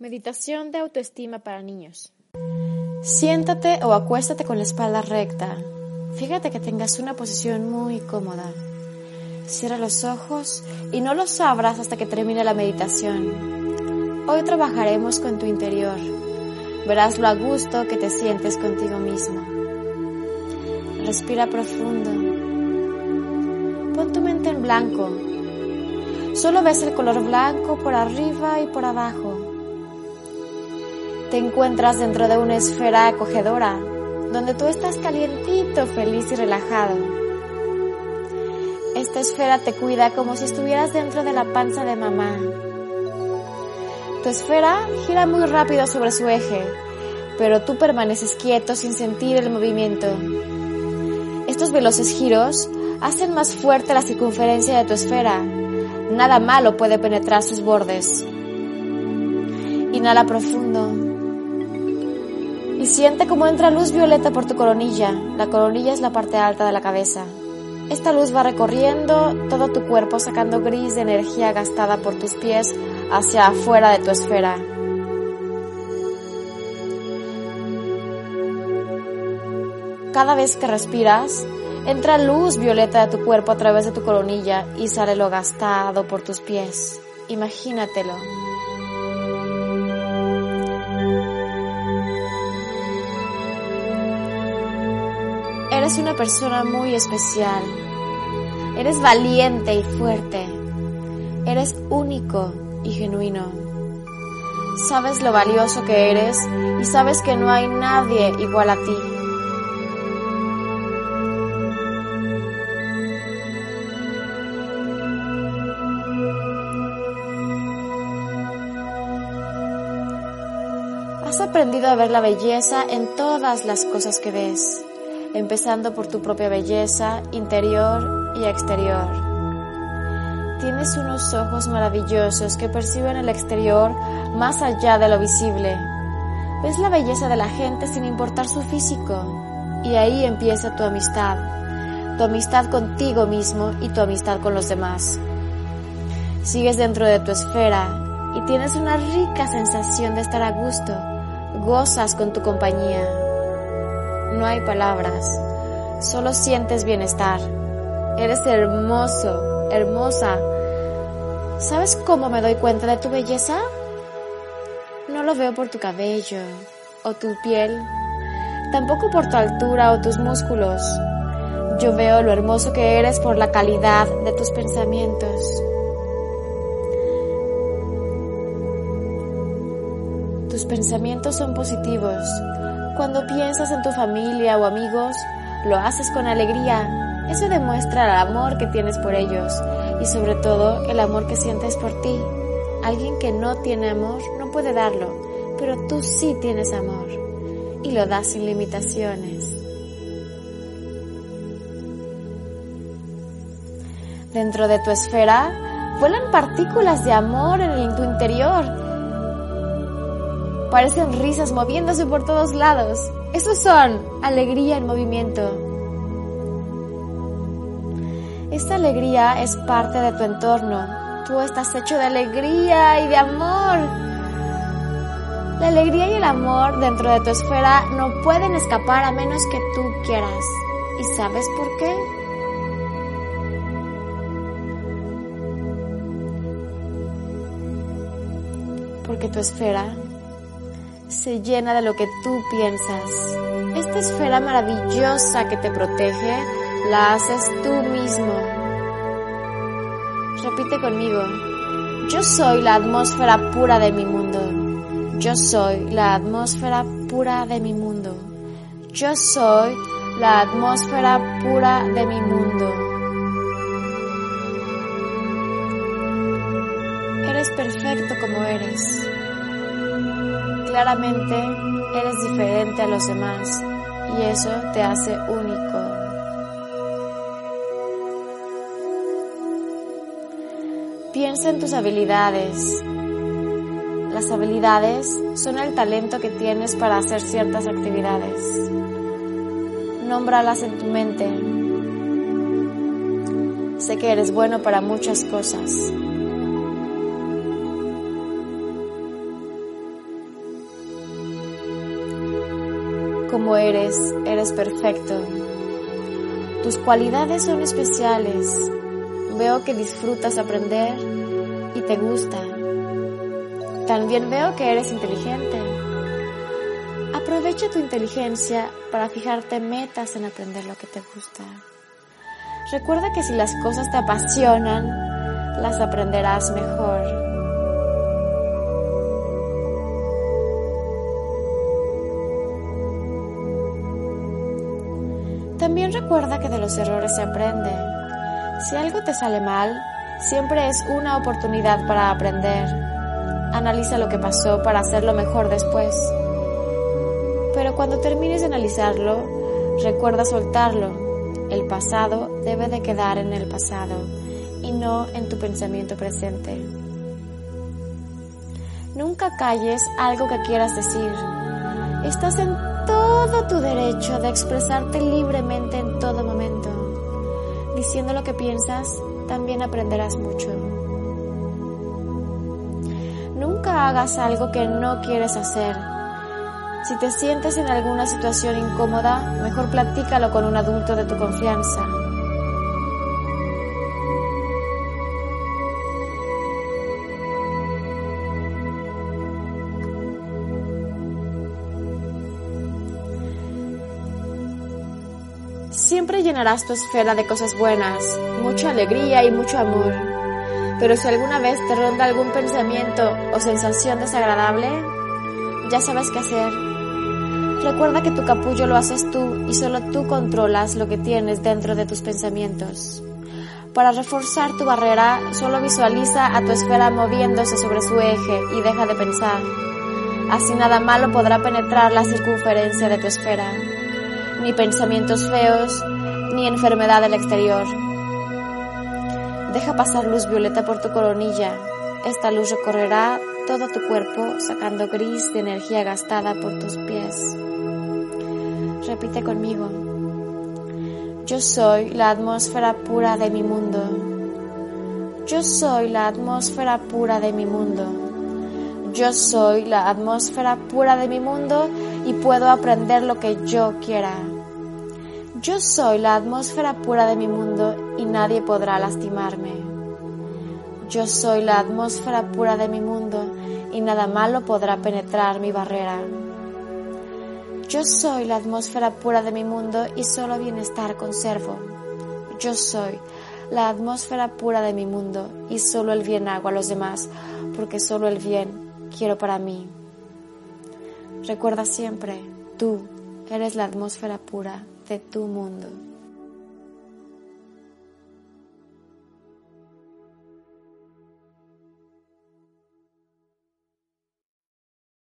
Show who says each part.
Speaker 1: Meditación de autoestima para niños. Siéntate o acuéstate con la espalda recta. Fíjate que tengas una posición muy cómoda. Cierra los ojos y no los abras hasta que termine la meditación. Hoy trabajaremos con tu interior. Verás lo a gusto que te sientes contigo mismo. Respira profundo. Pon tu mente en blanco. Solo ves el color blanco por arriba y por abajo. Te encuentras dentro de una esfera acogedora, donde tú estás calientito, feliz y relajado. Esta esfera te cuida como si estuvieras dentro de la panza de mamá. Tu esfera gira muy rápido sobre su eje, pero tú permaneces quieto sin sentir el movimiento. Estos veloces giros hacen más fuerte la circunferencia de tu esfera. Nada malo puede penetrar sus bordes. Inhala profundo y siente cómo entra luz violeta por tu coronilla. La coronilla es la parte alta de la cabeza. Esta luz va recorriendo todo tu cuerpo sacando gris de energía gastada por tus pies hacia afuera de tu esfera. Cada vez que respiras, entra luz violeta de tu cuerpo a través de tu coronilla y sale lo gastado por tus pies. Imagínatelo. Eres una persona muy especial. Eres valiente y fuerte. Eres único y genuino. Sabes lo valioso que eres y sabes que no hay nadie igual a ti. Has aprendido a ver la belleza en todas las cosas que ves empezando por tu propia belleza interior y exterior. Tienes unos ojos maravillosos que perciben el exterior más allá de lo visible. Ves la belleza de la gente sin importar su físico y ahí empieza tu amistad, tu amistad contigo mismo y tu amistad con los demás. Sigues dentro de tu esfera y tienes una rica sensación de estar a gusto, gozas con tu compañía no hay palabras, solo sientes bienestar. Eres hermoso, hermosa. ¿Sabes cómo me doy cuenta de tu belleza? No lo veo por tu cabello o tu piel, tampoco por tu altura o tus músculos. Yo veo lo hermoso que eres por la calidad de tus pensamientos. Tus pensamientos son positivos, cuando piensas en tu familia o amigos, lo haces con alegría. Eso demuestra el amor que tienes por ellos y sobre todo el amor que sientes por ti. Alguien que no tiene amor no puede darlo, pero tú sí tienes amor y lo das sin limitaciones. Dentro de tu esfera vuelan partículas de amor en tu interior Parecen risas moviéndose por todos lados. Esos son alegría en movimiento. Esta alegría es parte de tu entorno. Tú estás hecho de alegría y de amor. La alegría y el amor dentro de tu esfera no pueden escapar a menos que tú quieras. ¿Y sabes por qué? Porque tu esfera se llena de lo que tú piensas. Esta esfera maravillosa que te protege, la haces tú mismo. Repite conmigo. Yo soy la atmósfera pura de mi mundo. Yo soy la atmósfera pura de mi mundo. Yo soy la atmósfera pura de mi mundo. Eres perfecto como eres claramente eres diferente a los demás y eso te hace único. Piensa en tus habilidades. Las habilidades son el talento que tienes para hacer ciertas actividades. Nómbralas en tu mente. Sé que eres bueno para muchas cosas. Como eres, eres perfecto. Tus cualidades son especiales. Veo que disfrutas aprender y te gusta. También veo que eres inteligente. Aprovecha tu inteligencia para fijarte metas en aprender lo que te gusta. Recuerda que si las cosas te apasionan, las aprenderás mejor. También recuerda que de los errores se aprende. Si algo te sale mal, siempre es una oportunidad para aprender. Analiza lo que pasó para hacerlo mejor después. Pero cuando termines de analizarlo, recuerda soltarlo. El pasado debe de quedar en el pasado y no en tu pensamiento presente. Nunca calles algo que quieras decir. Estás en todo tu derecho de expresarte libremente en todo momento. Diciendo lo que piensas, también aprenderás mucho. Nunca hagas algo que no quieres hacer. Si te sientes en alguna situación incómoda, mejor platícalo con un adulto de tu confianza. Siempre llenarás tu esfera de cosas buenas, mucha alegría y mucho amor. Pero si alguna vez te ronda algún pensamiento o sensación desagradable, ya sabes qué hacer. Recuerda que tu capullo lo haces tú y solo tú controlas lo que tienes dentro de tus pensamientos. Para reforzar tu barrera, solo visualiza a tu esfera moviéndose sobre su eje y deja de pensar. Así nada malo podrá penetrar la circunferencia de tu esfera ni pensamientos feos, ni enfermedad del exterior. Deja pasar luz violeta por tu coronilla. Esta luz recorrerá todo tu cuerpo, sacando gris de energía gastada por tus pies. Repite conmigo. Yo soy la atmósfera pura de mi mundo. Yo soy la atmósfera pura de mi mundo. Yo soy la atmósfera pura de mi mundo y puedo aprender lo que yo quiera. Yo soy la atmósfera pura de mi mundo y nadie podrá lastimarme. Yo soy la atmósfera pura de mi mundo y nada malo podrá penetrar mi barrera. Yo soy la atmósfera pura de mi mundo y solo bienestar conservo. Yo soy la atmósfera pura de mi mundo y solo el bien hago a los demás porque solo el bien quiero para mí. Recuerda siempre, tú eres la atmósfera pura de tu mundo.